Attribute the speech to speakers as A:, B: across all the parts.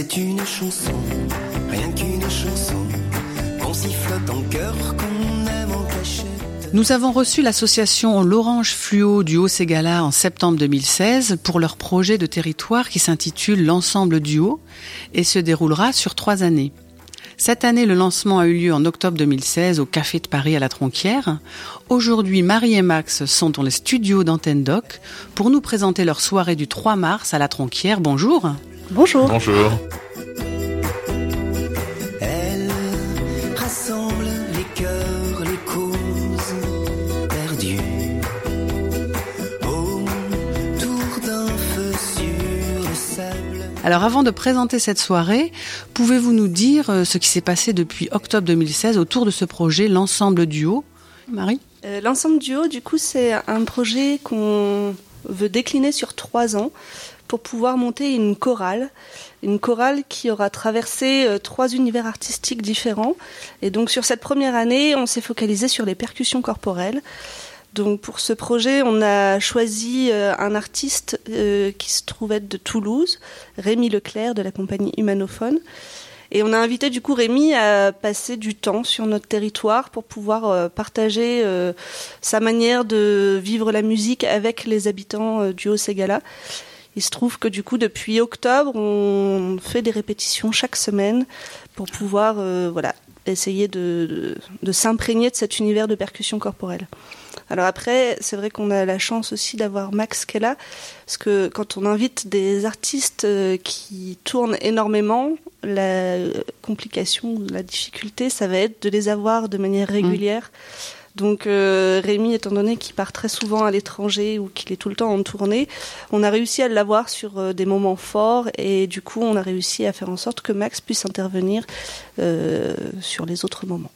A: C'est une chanson, rien qu'une chanson, qu'on sifflote en cœur, qu'on aime en cachette.
B: Nous avons reçu l'association L'Orange Fluo du Haut-Ségala en septembre 2016 pour leur projet de territoire qui s'intitule L'Ensemble du Haut et se déroulera sur trois années. Cette année, le lancement a eu lieu en octobre 2016 au Café de Paris à la Tronquière. Aujourd'hui, Marie et Max sont dans les studios d'Antenne Doc pour nous présenter leur soirée du 3 mars à la Tronquière. Bonjour.
C: Bonjour.
D: Bonjour.
A: Elle rassemble les cœurs, les causes perdues autour d'un feu sur le sable.
B: Alors avant de présenter cette soirée, pouvez-vous nous dire euh, ce qui s'est passé depuis octobre 2016 autour de ce projet L'Ensemble du Haut Marie?
C: Euh, L'ensemble du haut, du coup, c'est un projet qu'on veut décliner sur trois ans pour pouvoir monter une chorale. Une chorale qui aura traversé euh, trois univers artistiques différents. Et donc sur cette première année, on s'est focalisé sur les percussions corporelles. Donc pour ce projet, on a choisi euh, un artiste euh, qui se trouve être de Toulouse, Rémi Leclerc de la compagnie Humanophone. Et on a invité du coup Rémi à passer du temps sur notre territoire pour pouvoir euh, partager euh, sa manière de vivre la musique avec les habitants euh, du Haut-Ségala. Il se trouve que du coup depuis octobre, on fait des répétitions chaque semaine pour pouvoir voilà, essayer de, de, de s'imprégner de cet univers de percussion corporelle. Alors après, c'est vrai qu'on a la chance aussi d'avoir Max qui est là, parce que quand on invite des artistes euh, qui tournent énormément, la complication ou la difficulté, ça va être de les avoir de manière régulière. Donc euh, Rémi, étant donné qu'il part très souvent à l'étranger ou qu'il est tout le temps en tournée, on a réussi à l'avoir sur euh, des moments forts et du coup on a réussi à faire en sorte que Max puisse intervenir euh, sur les autres moments.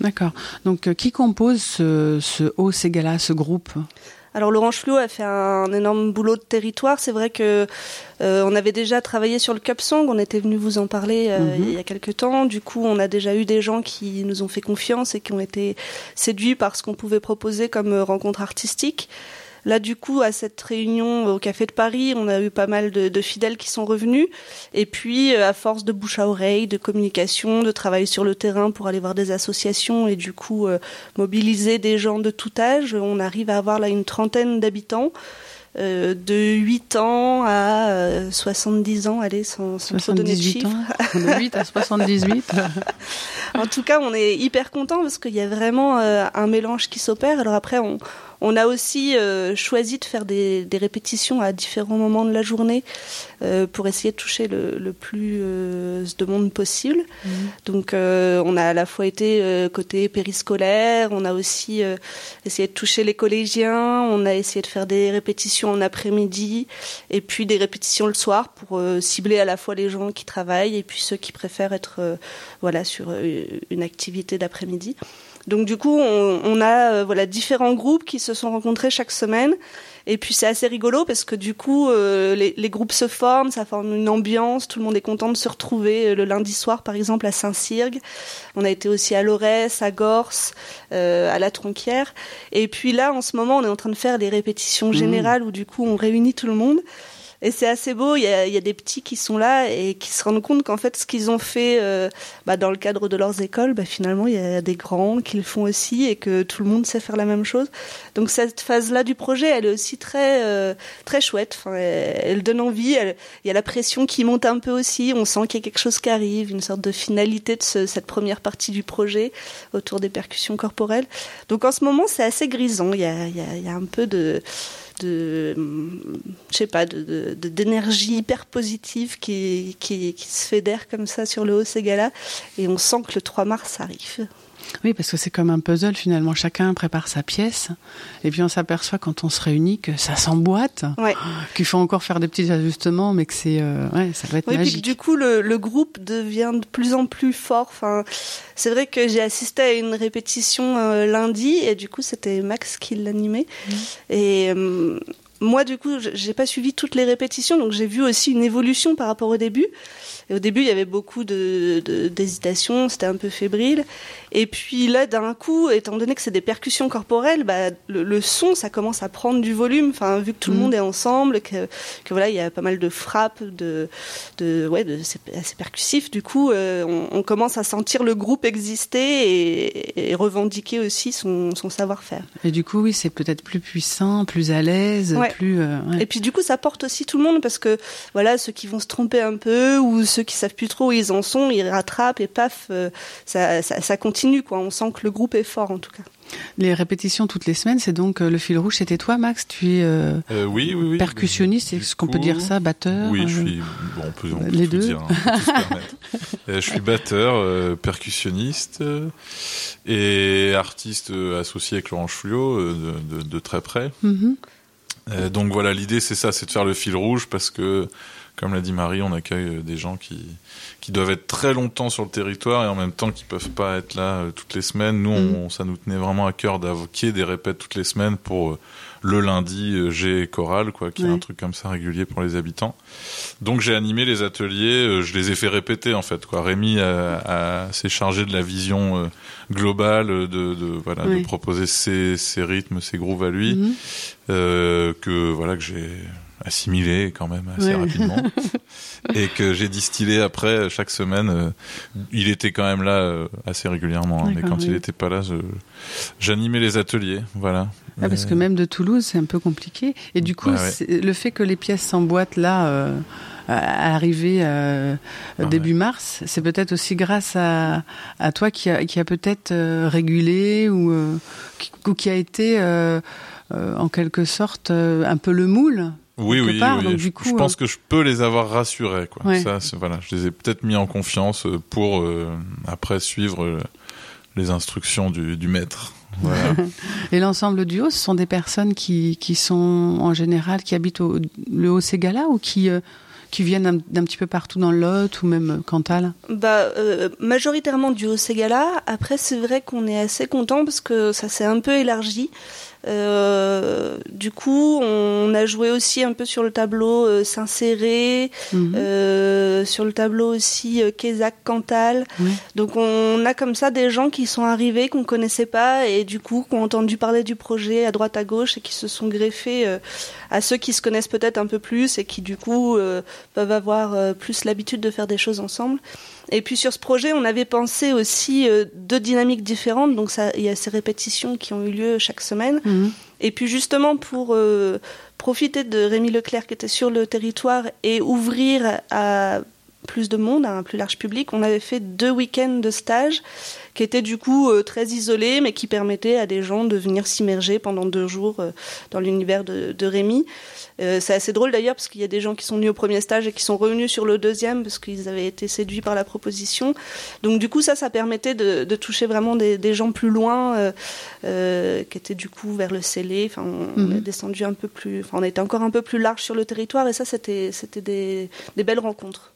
B: D'accord. Donc euh, qui compose ce, ce Haut-Ségala, ce groupe?
C: Alors l'Orange Fluo a fait un énorme boulot de territoire. C'est vrai que euh, on avait déjà travaillé sur le Cup Song. On était venu vous en parler euh,
B: Mhm.
C: il y a quelques temps. Du coup, on a déjà eu des gens qui nous ont fait confiance et qui ont été séduits par ce qu'on pouvait proposer comme rencontre artistique. Là, du coup, à cette réunion au Café de Paris, on a eu pas mal de, de fidèles qui sont revenus. Et puis, euh, à force de bouche à oreille, de communication, de travail sur le terrain pour aller voir des associations et du coup euh, mobiliser des gens de tout âge, on arrive à avoir là une trentaine d'habitants. euh, de 8 ans à euh, 70 ans, allez, sans, sans trop donner de
B: 78
C: chiffres.
B: ans De 8 à 78
C: En tout cas, on est hyper content parce qu'il y a vraiment euh, un mélange qui s'opère. Alors après, on, on a aussi euh, choisi de faire des, des répétitions à différents moments de la journée euh, pour essayer de toucher le, le plus euh, de monde possible. Donc, euh, on a à la fois été euh, côté périscolaire, on a aussi euh, essayé de toucher les collégiens, on a essayé de faire des répétitions en après-midi et puis des répétitions le soir pour euh, cibler à la fois les gens qui travaillent et puis ceux qui préfèrent être euh, voilà sur une activité d'après-midi. Donc du coup, on, on a euh, voilà différents groupes qui se sont rencontrés chaque semaine. Et puis c'est assez rigolo parce que du coup, euh, les, les groupes se forment, ça forme une ambiance, tout le monde est content de se retrouver euh, le lundi soir, par exemple, à Saint-Cyrgue. On a été aussi à Lorès, à Gorse, euh, à La Tronquière. Et puis là, en ce moment, on est en train de faire des répétitions générales où du coup, on réunit tout le monde. Et c'est assez beau, il y, a, y a des petits qui sont là et qui se rendent compte qu'en fait, ce qu'ils ont fait euh, bah, dans le cadre de leurs écoles, bah, finalement, il y a des grands qui le font aussi et que tout le monde sait faire la même chose. Donc cette phase-là du projet, elle est aussi très euh, très chouette. Enfin, elle, donne envie. il y a la pression qui monte un peu aussi. On sent qu'il y a quelque chose qui arrive, une sorte de finalité de ce- cette première partie du projet autour des percussions corporelles. Donc en ce moment, c'est assez grisant. Il y a, y a- il y a un peu de de je sais pas de d'énergie hyper positive qui, qui, qui se fédère comme ça sur le haut Ségala et on sent que le 3 mars arrive.
B: Oui, parce que c'est comme un puzzle finalement. Chacun prépare sa pièce, et puis on s'aperçoit quand on se réunit que ça s'emboîte,
C: ouais.
B: qu'il faut encore faire des petits ajustements, mais que c'est, euh, ouais, ça va être
C: oui,
B: magique.
C: Puis que, du coup, le, le, groupe devient de plus en plus fort. Enfin, c'est vrai que j'ai assisté à une répétition euh, lundi, et du coup, c'était Max qui l'animait, mmh. et euh, moi, du coup, j'ai pas suivi toutes les répétitions, donc j'ai vu aussi une évolution par rapport au début. Et au début, il y avait beaucoup d'hésitation, de, c'était un peu fébrile. Et puis là, d'un coup, étant donné que c'est des percussions corporelles, bah, le, le, son, ça commence à prendre du volume. Enfin, vu que tout mmh. le monde est ensemble, que, que, voilà, il y a pas mal de frappes, de, de ouais, de, c'est assez percussif. Du coup, euh, on, on, commence à sentir le groupe exister et, et revendiquer aussi son, son savoir-faire.
B: Et du coup, oui, c'est peut-être plus puissant, plus à l'aise,
C: ouais.
B: Plus. Euh, ouais.
C: Et puis du coup, ça porte aussi tout le monde parce que voilà, ceux qui vont se tromper un peu ou ceux qui savent plus trop où ils en sont, ils rattrapent et paf, euh, ça, ça, ça continue quoi. On sent que le groupe est fort en tout cas.
B: Les répétitions toutes les semaines, c'est donc euh, le fil rouge. C'était toi, Max Tu es euh,
D: euh, oui, oui, oui,
B: percussionniste, est-ce qu'on peut dire ça, batteur
D: Oui, je suis. Bon, on peut, on peut
B: les
D: tout
B: deux.
D: dire. Hein, je suis batteur, euh, percussionniste et artiste associé avec Laurent Chouliot de, de, de, très près.
B: Mm
D: -hmm. Donc voilà, l'idée c'est ça, c'est de faire le fil rouge parce que comme l'a dit Marie, on accueille des gens qui, qui doivent être très longtemps sur le territoire et en même temps qui peuvent pas être là euh, toutes les semaines. Nous, on, mmh. ça nous tenait vraiment à cœur d'avoquer des répètes toutes les semaines pour euh, le lundi euh, G choral, quoi, qui est un truc comme ça régulier pour les habitants. Donc j'ai animé les ateliers, euh, je les ai fait répéter en fait. Quoi. Rémi s'est chargé de la vision euh, globale, de, de voilà, de proposer ses, ses, rythmes, ses grooves à lui, mmh. euh, que voilà que j'ai assimilé quand même assez
B: Ouais.
D: rapidement et que j'ai distillé après chaque semaine. euh, il était quand même là euh, assez régulièrement, hein, mais quand il n'était pas là, j'animais les ateliers, voilà.
B: Ah, parce que même de Toulouse, c'est un peu compliqué. Et du coup,
D: Bah ouais.
B: le fait que les pièces s'emboîtent là, euh, à euh,
D: Ah
B: début mars, c'est peut-être aussi grâce à, à toi qui a, qui a peut-être euh, régulé ou, euh, qui, ou qui a été euh, euh, en quelque sorte euh, un peu le moule.
D: Oui, oui,
B: part,
D: oui.
B: donc
D: je,
B: du coup,
D: je pense
B: euh,
D: que je peux les avoir rassurés, quoi.
B: Ouais.
D: Ça, c'est- voilà, je les ai peut-être mis en confiance euh, pour euh, après suivre euh, les instructions du, du maître. Voilà.
B: Et l'ensemble du haut, ce sont des personnes qui, qui sont en général qui habitent au, le Haut-Ségala ou qui, euh, qui viennent d'un petit peu partout dans le Lot ou même Cantal?
C: Bah, euh, majoritairement du Haut-Ségala. Après, c'est vrai qu'on est assez content parce que ça s'est un peu élargi. Euh, du coup, on a joué aussi un peu sur le tableau euh, Saint-Céré,
B: Mhm.
C: euh, sur le tableau aussi euh, Quézac-Cantal.
B: Oui.
C: Donc on a comme ça des gens qui sont arrivés qu'on connaissait pas et du coup qui ont entendu parler du projet à droite à gauche et qui se sont greffés à ceux qui se connaissent peut-être un peu plus et qui du coup peuvent avoir plus l'habitude de faire des choses ensemble. Et puis sur ce projet, on avait pensé aussi euh, deux dynamiques différentes. Donc il y a ces répétitions qui ont eu lieu chaque semaine.
B: Mhm.
C: Et puis justement pour euh, profiter de Rémi Leclerc qui était sur le territoire et ouvrir à plus de monde, à un plus large public, on avait fait deux week-ends de stage qui étaient du coup euh, très isolés mais qui permettaient à des gens de venir s'immerger pendant deux jours euh, dans l'univers de, de Rémi. Euh, c'est assez drôle d'ailleurs parce qu'il y a des gens qui sont venus au premier stage et qui sont revenus sur le deuxième parce qu'ils avaient été séduits par la proposition. Donc du coup ça, ça permettait de, de toucher vraiment des, des gens plus loin, qui étaient du coup vers le Célé. Enfin, on,
B: Mhm.
C: on est descendu un peu plus, enfin on été encore un peu plus large sur le territoire et ça c'était c'était des, des belles rencontres.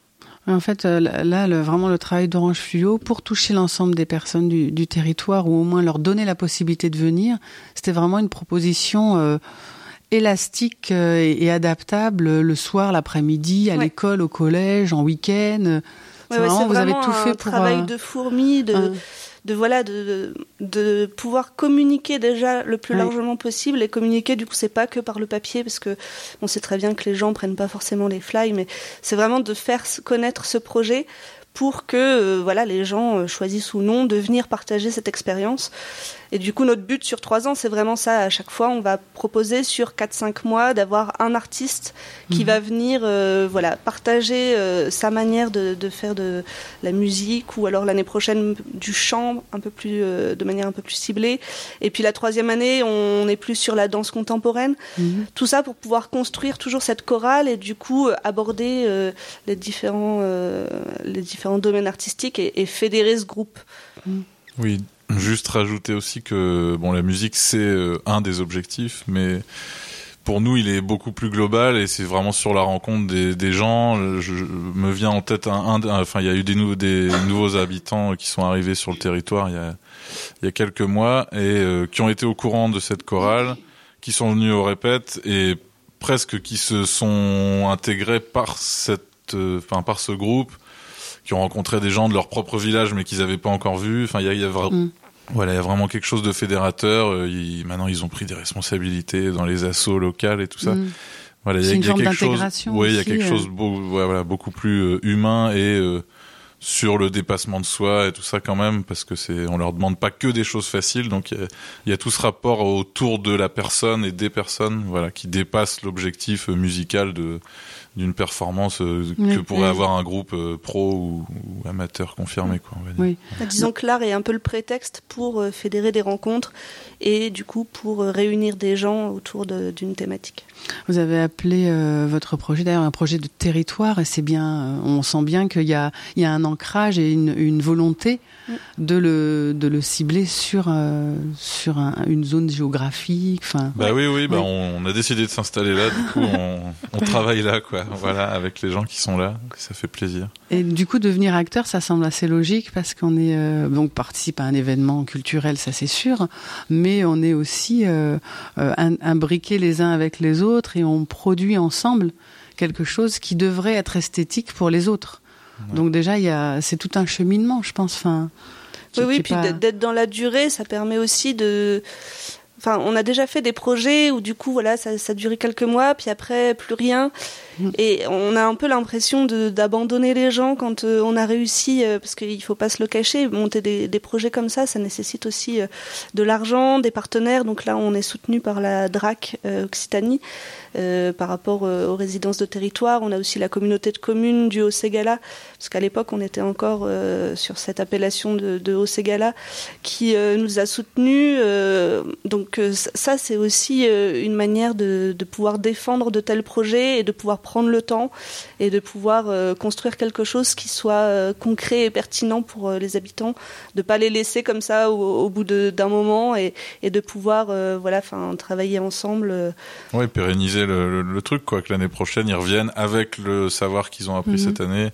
B: En fait, euh, là, le, vraiment le travail d'Orange Fluo, pour toucher l'ensemble des personnes du, du territoire, ou au moins leur donner la possibilité de venir, c'était vraiment une proposition euh, élastique euh, et, et adaptable le soir, l'après-midi, à
C: Ouais.
B: l'école, au collège, en week-end. C'est
C: Ouais, ouais,
B: vraiment, vous avez tout
C: un
B: fait pour...
C: travail de fourmi, de,
B: un-
C: de voilà de, de pouvoir communiquer déjà le plus
B: Oui.
C: largement possible et communiquer du coup c'est pas que par le papier parce que on sait très bien que les gens prennent pas forcément les fly mais c'est vraiment de faire connaître ce projet pour que voilà les gens choisissent ou non de venir partager cette expérience. Et du coup, notre but sur trois ans, c'est vraiment ça. À chaque fois, on va proposer sur 4-5 mois d'avoir un artiste qui mhm. va venir euh, voilà, partager euh, sa manière de, faire de la musique ou alors l'année prochaine du chant un peu plus, euh, de manière un peu plus ciblée. Et puis la troisième année, on est plus sur la danse contemporaine. Mhm. Tout ça pour pouvoir construire toujours cette chorale et du coup aborder les, différents, les différents domaines artistiques et, fédérer ce groupe.
D: Oui, Juste rajouter aussi que bon, la musique c'est euh, un des objectifs, mais pour nous, il est beaucoup plus global et c'est vraiment sur la rencontre des, des gens. Je, me vient en tête un, un, enfin, il y a eu des, nouveaux des nouveaux habitants qui sont arrivés sur le territoire il y a, il y a quelques mois et euh, qui ont été au courant de cette chorale, qui sont venus au répète et presque qui se sont intégrés par cette, euh, enfin, par ce groupe qui ont rencontré des gens de leur propre village mais qu'ils n'avaient pas encore vus. Enfin, il y a, il y a mm. Voilà, il y a vraiment quelque chose de fédérateur. Euh, maintenant, ils ont pris des responsabilités dans les assauts locales et tout ça.
B: Mm. Voilà, il y a, une y a quelque chose.
D: Oui, il y a
B: quelque
D: chose voilà, beaucoup plus euh, humain et euh, sur le dépassement de soi et tout ça quand même, parce que c'est, on leur demande pas que des choses faciles. Donc il y, y, a tout ce rapport autour de la personne et des personnes, voilà, qui dépasse l'objectif musical de d'une performance euh, que pourrait avoir un groupe euh, pro ou, amateur confirmé. Quoi, on va dire.
C: Oui. Bah, disons que l'art est un peu le prétexte pour euh, fédérer des rencontres et du coup pour réunir des gens autour d'une thématique.
B: Vous avez appelé votre projet d'ailleurs un projet de territoire et c'est bien, on sent bien qu'il y a, il y a un ancrage et une, une volonté de, le, de le cibler sur, sur une zone géographique. Enfin,
D: bah oui, oui, bah on, a décidé de s'installer là, du coup on, on travaille là. quoi. voilà, avec les gens qui sont là, ça fait plaisir.
B: Et du coup, devenir acteur, ça semble assez logique parce qu'on est euh, donc participe à un événement culturel, ça c'est sûr, mais on est aussi euh, euh imbriqués les uns avec les autres et on produit ensemble quelque chose qui devrait être esthétique pour les autres. Donc déjà, il y a, c'est tout un cheminement, je pense. Enfin,
C: oui, oui, puis d'être dans la durée, ça permet aussi de Enfin, on a déjà fait des projets où du coup, voilà, ça, ça durait quelques mois, puis après plus rien. Et on a un peu l'impression d'abandonner les gens quand euh, on a réussi, euh, parce qu'il faut pas se le cacher, monter des, projets comme ça, ça nécessite aussi euh, de l'argent, des partenaires. Donc là, on est soutenu par la DRAC Occitanie par rapport aux résidences de territoire. On a aussi la communauté de communes du Haut-Ségala, parce qu'à l'époque, on était encore sur cette appellation de, de Haut-Ségala, qui nous a soutenus. donc ça, c'est aussi une manière de, pouvoir défendre de tels projets et de pouvoir prendre le temps et de pouvoir euh, construire quelque chose qui soit concret et pertinent pour les habitants, de pas les laisser comme ça au, bout d'un moment et, de pouvoir voilà, enfin travailler ensemble.
D: Oui, pérenniser le, truc quoi, que l'année prochaine ils reviennent avec le savoir qu'ils ont appris mhm. cette année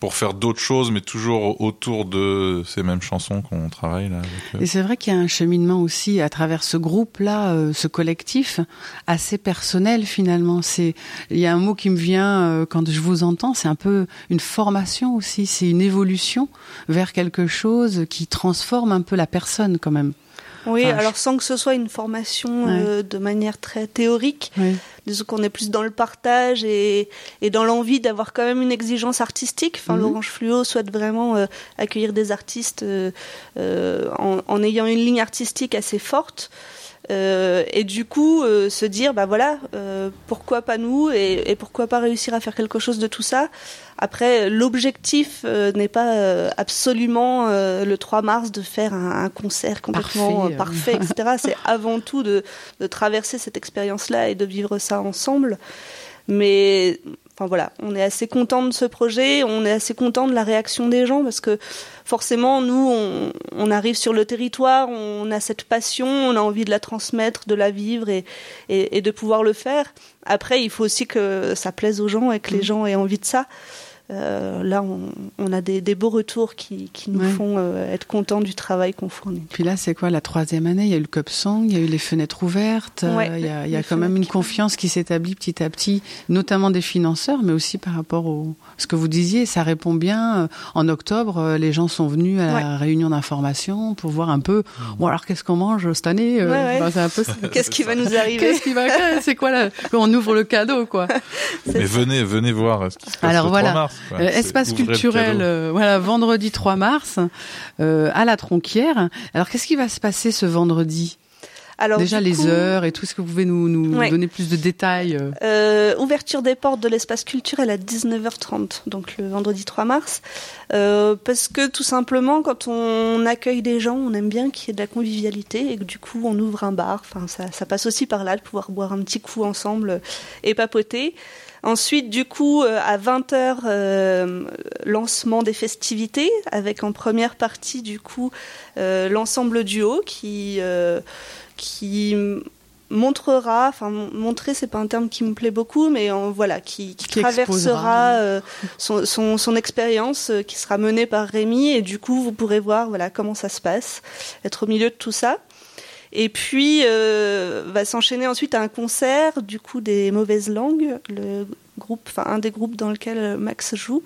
D: pour faire d'autres choses, mais toujours autour de ces mêmes chansons qu'on travaille là.
B: Et c'est vrai qu'il y a un cheminement aussi à travers ce groupe-là, euh, ce collectif, assez personnel finalement. C'est, il y a un mot qui me vient euh, quand je vous entends, c'est un peu une formation aussi, c'est une évolution vers quelque chose qui transforme un peu la personne quand même.
C: Oui, alors sans que ce soit une formation euh, de manière très théorique, oui. disons qu'on est plus dans le partage et, et dans l'envie d'avoir quand même une exigence artistique. Enfin, mhm. l'Orange Fluo souhaite vraiment euh, accueillir des artistes euh, en, en, ayant une ligne artistique assez forte. Euh, et du coup, euh, se dire, bah voilà, euh, pourquoi pas nous et, et, pourquoi pas réussir à faire quelque chose de tout ça. Après, l'objectif n'est pas absolument le 3 mars de faire un, un concert complètement parfait, parfait etc. C'est avant tout de, de traverser cette expérience-là et de vivre ça ensemble. Mais enfin voilà, on est assez content de ce projet, on est assez content de la réaction des gens parce que forcément nous on, on, arrive sur le territoire, on a cette passion, on a envie de la transmettre, de la vivre et, et, et de pouvoir le faire. Après, il faut aussi que ça plaise aux gens et que les mmh. gens aient envie de ça. Euh, là, on, on, a des, des, beaux retours qui, qui nous ouais. font euh, être contents du travail qu'on fournit.
B: Puis là, c'est quoi la troisième année? Il y a eu le Cup Song, il y a eu les fenêtres ouvertes, ouais, euh, il y a, il y a quand même une confiance qui s'établit petit à petit, notamment des financeurs, mais aussi par rapport au ce que vous disiez. Ça répond bien. En octobre, les gens sont venus à la ouais. réunion d'information pour voir un peu. Mmh. Bon, alors qu'est-ce qu'on mange cette année
C: ben, C'est un peu. Qu'est-ce qui va nous arriver?
B: Qu'est-ce qui va C'est quoi là On ouvre le cadeau, quoi.
D: Mais venez, venez voir. Ce qui se passe
B: alors
D: le
B: voilà.
D: 3 mars. quoi.
B: Euh, espace culturel, euh, voilà, vendredi 3 mars, euh, à la Tronquière. Alors, qu'est-ce qui va se passer ce vendredi?
C: Alors,
B: Déjà les
C: coup,
B: heures et tout. Est-ce que vous pouvez nous, nous
C: Ouais.
B: donner plus de détails euh?
C: Ouverture des portes de l'espace culturel à 19h30, donc le vendredi 3 mars. Euh, parce que tout simplement, quand on accueille des gens, on aime bien qu'il y ait de la convivialité et que du coup on ouvre un bar. Enfin, ça, ça passe aussi par là de pouvoir boire un petit coup ensemble et papoter. Ensuite, du coup, euh, à 20h, euh, lancement des festivités, avec en première partie, du coup, euh, l'ensemble duo qui, euh, qui montrera, enfin mon- montrer c'est pas un terme qui me plaît beaucoup, mais en, voilà, qui, qui
B: Qui
C: traversera euh, son, son, son expérience euh, qui sera menée par Rémi et du coup vous pourrez voir voilà comment ça se passe, être au milieu de tout ça. Et puis euh, va s'enchaîner ensuite un concert du coup des mauvaises langues, le groupe, enfin un des groupes dans lequel Max joue,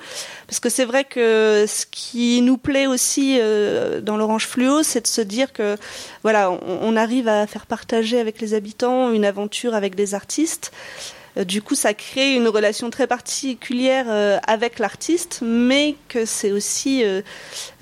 C: parce que c'est vrai que ce qui nous plaît aussi euh, dans l'Orange Fluo, c'est de se dire que voilà, on, on arrive à faire partager avec les habitants une aventure avec des artistes. Euh, Du coup, ça crée une relation très particulière euh, avec l'artiste, mais que c'est aussi euh,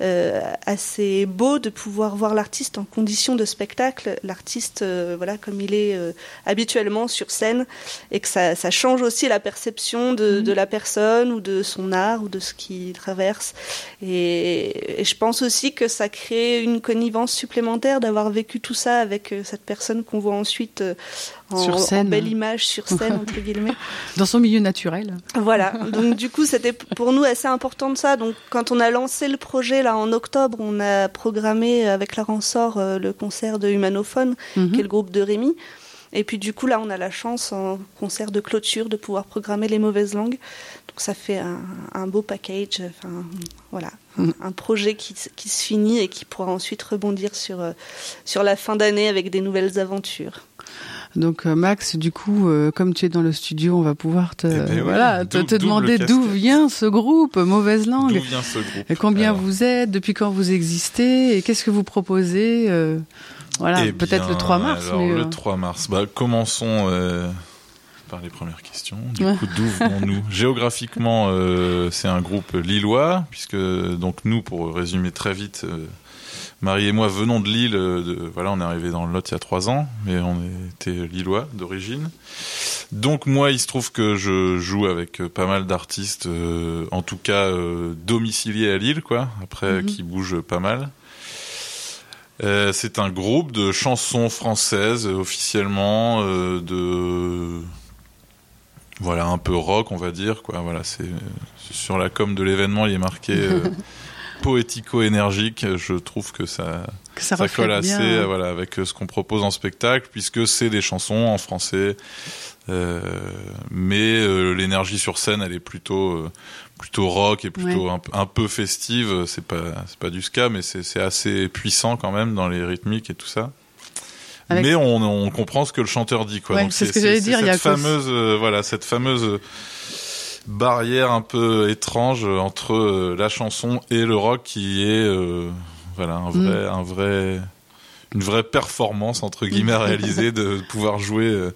C: euh, assez beau de pouvoir voir l'artiste en condition de spectacle, l'artiste voilà comme il est habituellement sur scène, et que ça, ça change aussi la perception de, de la personne ou de son art ou de ce qu'il traverse. Et, et je pense aussi que ça crée une connivence supplémentaire d'avoir vécu tout ça avec cette personne qu'on voit ensuite en,
B: Sur
C: en
B: scène.
C: belle image sur scène entre guillemets.
B: Dans son milieu naturel.
C: Voilà. Donc du coup, c'était pour nous assez important de ça. Donc quand on a lancé le projet là en octobre, on a programmé avec la Ransort euh, le concert de Humanophone,
B: Mhm.
C: qui est le groupe de Rémi. Et puis du coup là, on a la chance en concert de clôture de pouvoir programmer les mauvaises langues. Donc ça fait un, un beau package. Enfin voilà,
B: Mhm.
C: un projet qui, qui se finit et qui pourra ensuite rebondir sur euh, sur la fin d'année avec des nouvelles aventures.
B: Donc euh, Max, du coup, euh, comme tu es dans le studio, on va pouvoir te,
D: Eh ben
B: voilà, te, demander d'où vient ce groupe Mauvaise
D: D'où
B: Langue.
D: vient ce groupe
B: Et combien
D: Alors,
B: vous êtes Depuis quand vous existez Et qu'est-ce que vous proposez euh, Voilà,
D: eh
B: peut-être le
D: bien,
B: 3 mars.
D: Alors,
B: mais,
D: le 3 mars. Bah, commençons euh, par les premières questions. Du
B: Ouais.
D: coup, d'où venons-nous Géographiquement, euh, c'est un groupe lillois, puisque donc nous, pour résumer très vite, Marie et moi venons de Lille. euh, de- voilà, on est arrivé dans le Lot il y a trois ans, mais on était lillois d'origine. Donc moi, il se trouve que je joue avec euh, pas mal d'artistes, euh, en tout cas euh, domiciliés à Lille, quoi. Après,
B: Mhm.
D: qui bougent pas mal. Euh, c'est un groupe de chansons françaises officiellement de voilà un peu rock on va dire quoi voilà c'est sur la com de l'événement il est marqué euh, poético énergique je trouve que ça
B: que ça,
D: ça colle assez
B: bien.
D: euh,
B: hein.
D: voilà avec euh, ce qu'on propose en spectacle puisque c'est des chansons en français euh, mais euh, l'énergie sur scène elle est plutôt euh, plutôt rock et plutôt
B: Ouais.
D: un, peu- un peu festive c'est pas pas du ska mais c'est assez puissant quand même dans les rythmiques et tout ça
B: Avec-
D: mais on, on comprend ce que le chanteur dit quoi
B: Ouais, c'est ce que j'allais dire, il y a
D: fameuse voilà cette fameuse barrière un peu étrange entre euh, la chanson et le rock qui est euh, voilà un vrai
B: Mm.
D: un vrai une vraie performance entre guillemets à réaliser de pouvoir jouer euh,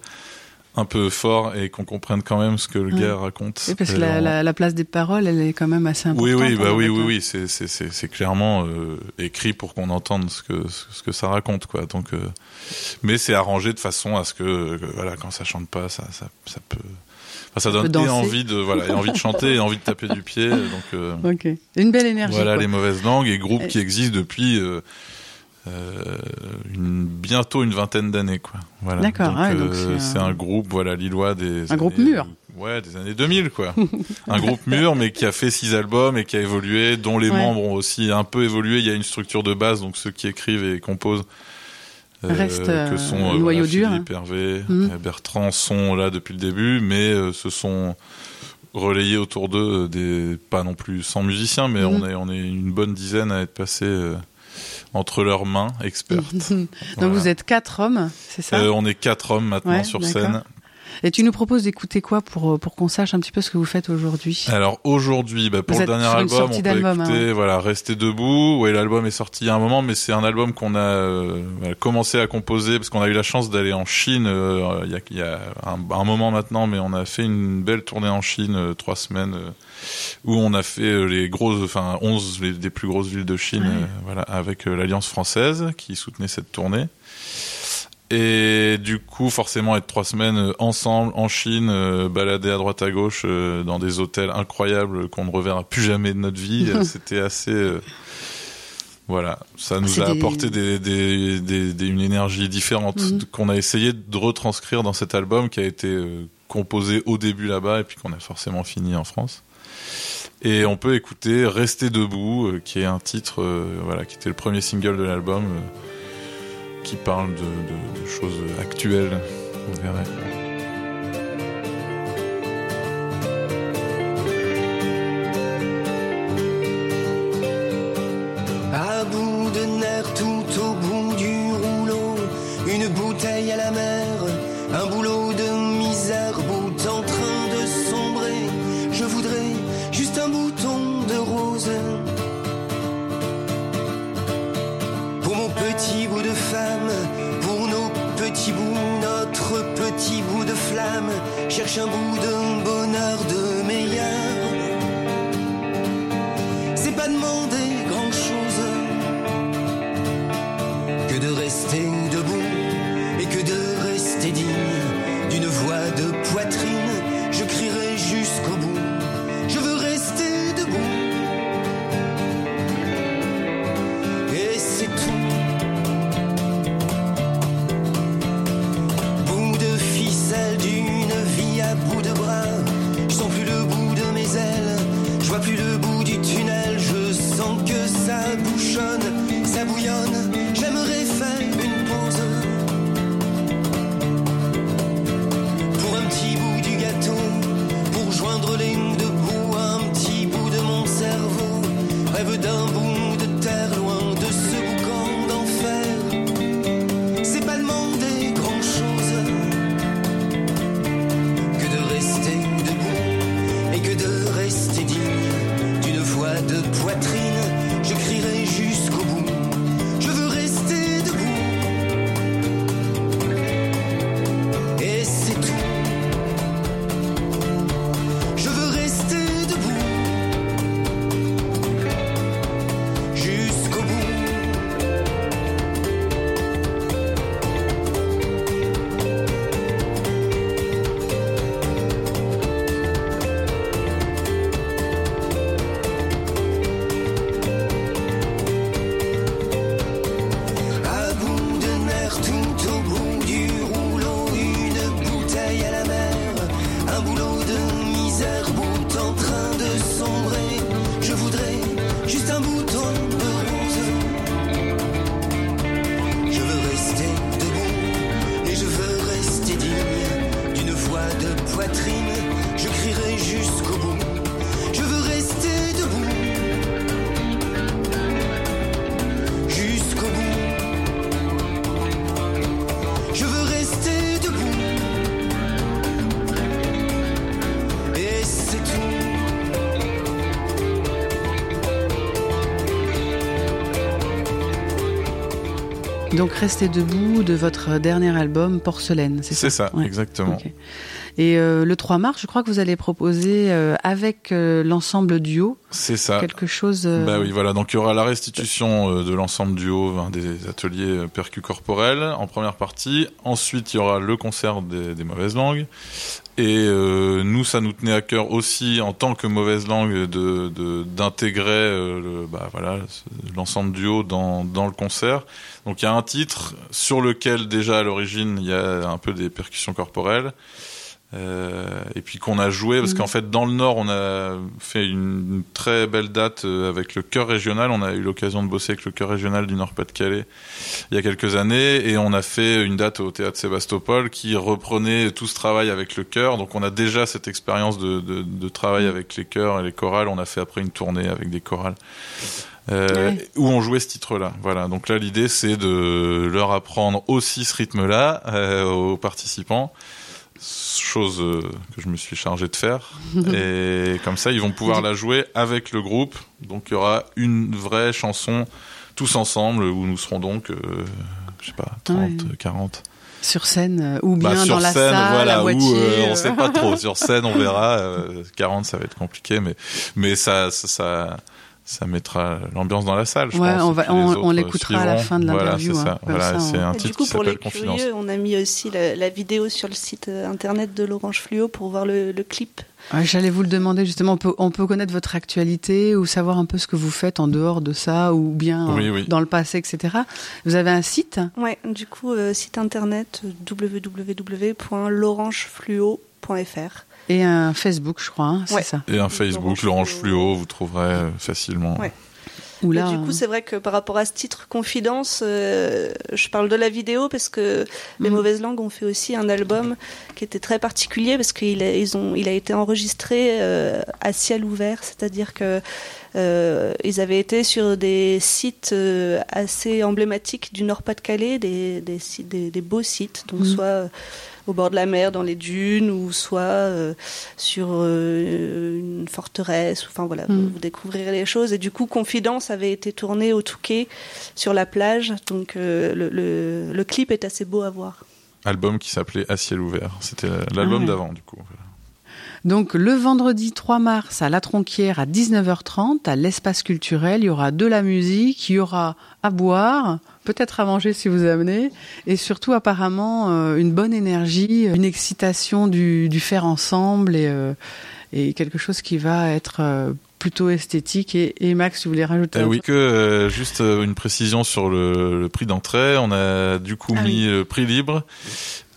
D: un peu fort et qu'on comprenne quand même ce que le
B: Ouais.
D: gars raconte.
B: Oui, parce que la,
D: en-
B: la, la place des paroles, elle est quand même assez importante.
D: oui, oui, bah
B: en
D: oui, oui,
B: hein.
D: oui, c'est c'est c'est c'est clairement euh, écrit pour qu'on entende ce que ce que ça raconte, quoi. Donc, euh, mais c'est arrangé de façon à ce que, que, voilà, quand ça chante pas, ça ça ça peut, enfin, ça donne et envie de voilà, et envie de chanter et envie de taper du pied. Donc euh,
B: Ok. Une belle énergie.
D: voilà
B: quoi.
D: les mauvaises langues et groupes qui existent depuis. Euh, euh, une, bientôt une vingtaine d'années quoi. Voilà.
B: D'accord,
D: donc euh,
B: c'est un-
D: groupe voilà lillois des
B: Un groupe mûr.
D: Ouais, des années 2000 quoi. un groupe mûr mais qui a fait six albums et qui a évolué, dont les
B: Ouais.
D: membres ont aussi un peu évolué. Il y a une structure de base donc ceux qui écrivent et composent
B: Reste, euh,
D: que sont
B: le
D: euh,
B: noyau dur,
D: Philippe Hervé, euh, Bertrand sont là depuis le début, mais euh, se sont relayés autour d'eux euh, des pas non plus 100 musiciens, mais
B: Mhm.
D: on est on est une bonne dizaine à être passés euh, entre leurs mains expertes.
B: Donc
D: Voilà.
B: vous êtes quatre hommes, c'est ça?
D: Euh, on est quatre hommes maintenant
B: Ouais,
D: sur scène.
B: Et tu nous proposes d'écouter quoi pour, pour qu'on sache un petit peu ce que vous faites aujourd'hui
D: Alors aujourd'hui, bah, pour
B: Vous
D: le dernier album, on peut écouter
B: hein.
D: voilà, Rester debout. Ouais, l'album est sorti il y a un moment, mais c'est un album qu'on a euh, commencé à composer parce qu'on a eu la chance d'aller en Chine euh, il y a, il y a un, un moment maintenant, mais on a fait une belle tournée en Chine, euh, trois semaines, euh, où on a fait les grosses, enfin 11 des plus grosses villes de Chine, voilà, avec l'Alliance française qui soutenait cette tournée. Et du coup, forcément, être trois semaines ensemble en Chine, balader à droite à gauche dans des hôtels incroyables qu'on ne reverra plus jamais de notre vie, c'était assez voilà, ça nous a apporté une énergie différente mhm. qu'on a essayé de retranscrire dans cet album qui a été euh, composé au début là-bas et puis qu'on a forcément fini en France. Et on peut écouter Rester debout, euh, qui est un titre, euh, voilà, qui était le premier single de l'album, qui parle de, choses actuelles. Vous verrez.
A: Cherche
B: Donc Restez debout de votre dernier album Porcelaine, c'est ça
D: C'est ça,
B: Ouais.
D: exactement.
B: Et euh, le 3 mars, je crois que vous allez proposer euh, avec euh, l'ensemble duo
D: C'est ça.
B: quelque chose.
D: Bah oui, voilà. Donc il y aura la restitution de l'ensemble du haut hein, des ateliers percus corporels en première partie. Ensuite, il y aura le concert des, des mauvaises langues. Et euh, nous, ça nous tenait à cœur aussi en tant que mauvaise langue de d'intégrer euh, le, bah voilà l'ensemble du haut dans dans le concert. Donc il y a un titre sur lequel déjà à l'origine il y a un peu des percussions corporelles. Euh, et puis qu'on a joué parce
B: Mhm.
D: qu'en fait dans le Nord on a fait une, une très belle date euh, avec le chœur régional on a eu l'occasion de bosser avec le chœur régional du Nord-Pas-de-Calais il y a quelques années et on a fait une date au théâtre Sébastopol qui reprenait tout ce travail avec le chœur donc on a déjà cette expérience de, de, de travail avec les chœurs et les chorales on a fait après une tournée avec des chorales euh,
B: Ouais.
D: où on jouait ce titre-là. Voilà. Donc là, l'idée, c'est de leur apprendre aussi ce rythme-là euh, aux participants, chose euh, que je me suis chargé de faire. Et comme ça, ils vont pouvoir la jouer avec le groupe. Donc il y aura une vraie chanson tous ensemble où nous serons donc, euh, je sais pas, 30,
B: Ouais.
D: 40.
B: Sur scène ou
D: Bah,
B: bien
D: sur
B: dans la
D: scène,
B: salle,
D: voilà, ou,
B: moitié.
D: euh,
B: euh.
D: on sait pas trop. Sur scène, on verra. euh, 40, ça va être compliqué, mais mais ça ça ça, ça mettra l'ambiance dans la salle. Je
B: Ouais,
D: pense,
B: on va- on- l'écoutera à la fin de
D: Voilà,
B: l'interview,
D: c'est
B: hein.
D: Voilà, c'est
B: on-
D: un
C: Et
D: titre
C: du coup,
D: qui
C: pour les
D: Confidence.
C: curieux, on a mis aussi la, la vidéo sur le site euh, internet de l'Orange Fluo pour voir le, le clip.
B: Ouais, J'allais vous le demander justement. On peut, on peut connaître votre actualité ou savoir un peu ce que vous faites en dehors de ça ou bien euh,
D: oui.
B: dans le passé, etc. Vous avez un site?
C: Ouais, du coup, euh, site internet www.l'orangefluo.fr.
B: et un Facebook, je crois. hein, c'est
C: Ouais.
B: ça.
D: Et un Facebook,
C: L'Orange Fluo.
D: Vous trouverez euh, facilement.
C: Ouais.
B: Ou
C: Et
B: là,
C: du coup, c'est vrai que par rapport à ce titre Confidence, euh, je parle de la vidéo parce que les
B: Mhm.
C: Mauvaises Langues ont fait aussi un album qui était très particulier parce qu'il a, ils ont, il a été enregistré euh, à ciel ouvert, c'est-à-dire que euh, ils avaient été sur des sites euh, assez emblématiques du Nord-Pas-de-Calais, des, des, sites- des, des beaux sites, donc
B: Mhm.
C: soit euh, au bord de la mer, dans les dunes, ou soit euh, sur euh, une forteresse. Enfin voilà,
B: Mm.
C: vous découvrirez les choses. Et du coup, Confidence avait été tourné au Touquet sur la plage, donc euh, le, le, le clip est assez beau à voir.
D: Album qui s'appelait À ciel ouvert. C'était l'album
B: Ah ouais.
D: d'avant, du coup.
B: Donc le vendredi 3 mars à La Tronquière à 19h30 à l'espace culturel, il y aura de la musique, il y aura à boire, peut-être à manger si vous amenez, et surtout apparemment euh, une bonne énergie, une excitation du, du faire ensemble et, euh, et quelque chose qui va être euh, plutôt esthétique. Et, et Max, tu voulais rajouter un
D: oui, que euh, juste euh, une précision sur le, le prix d'entrée. On a du coup
B: Ah
D: mis prix libre.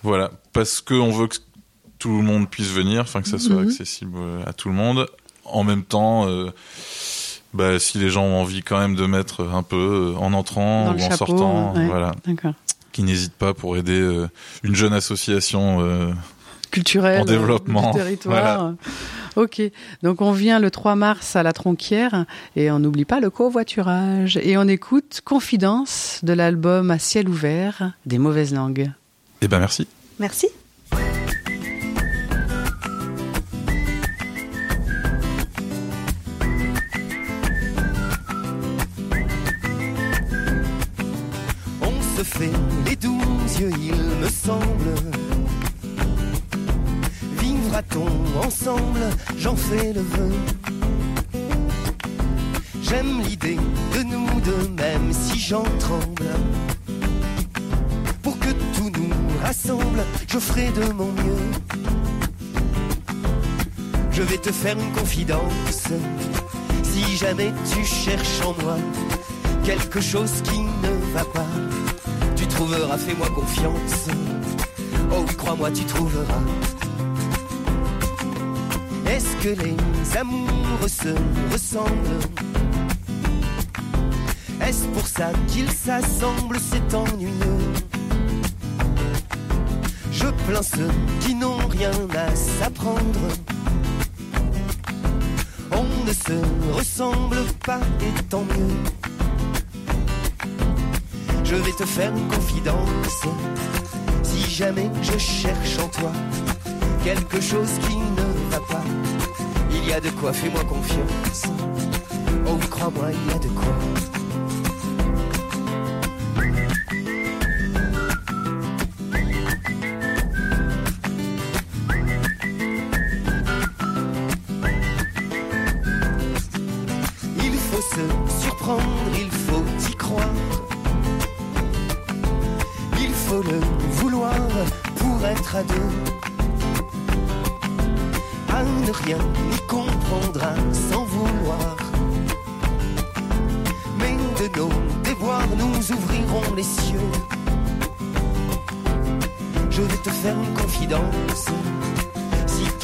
D: Voilà, parce que on veut que tout le monde puisse venir, enfin que ça soit
B: Mhm.
D: accessible euh, à tout le monde. En même temps, euh, bah, si les gens ont envie quand même de mettre un peu euh, en entrant
B: Dans
D: ou en
B: chapeau,
D: sortant,
B: ouais.
D: voilà, qui n'hésitent pas pour aider euh, une jeune association. euh,
B: culturel
D: En développement,
B: du territoire. Ok, donc on vient le 3 mars à la Tronquière et on n'oublie pas le covoiturage et on écoute Confidence de l'album À ciel ouvert des mauvaises langues.
D: Eh ben merci.
C: Merci.
A: Me semble. Vivra-t-on ensemble? J'en fais le vœu. J'aime l'idée de nous deux, même si j'en tremble. Pour que tout nous rassemble, je ferai de mon mieux. Je vais te faire une confidence. Si jamais tu cherches en moi quelque chose qui ne va pas, trouveras, fais-moi confiance. Oh oui, crois-moi, tu trouveras. Est-ce que les amours se ressemblent? Est-ce pour ça qu'ils s'assemblent C'est ennuyeux? Je plains ceux qui n'ont rien à s'apprendre. On ne se ressemble pas et tant mieux. Je vais te faire une confidence. Si jamais je cherche en toi quelque chose qui ne va pas, il y a de quoi, fais-moi confiance.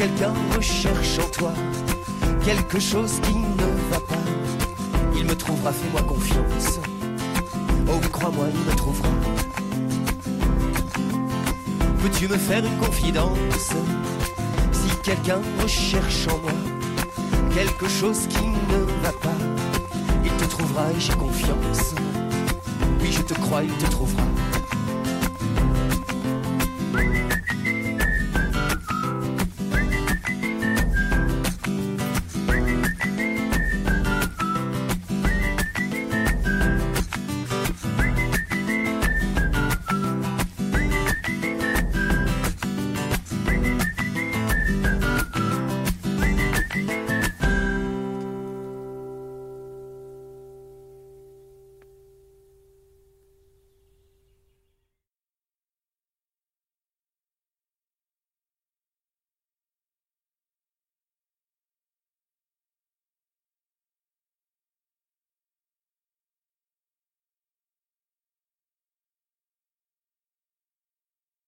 A: Quelqu'un recherche en toi quelque chose qui ne va pas, il me trouvera, fais-moi confiance. Oh crois-moi, il me trouvera. Peux-tu me faire une confidence? Si quelqu'un recherche en moi quelque chose qui ne va pas, il te trouvera et j'ai confiance. Oui, je te crois, il te trouvera.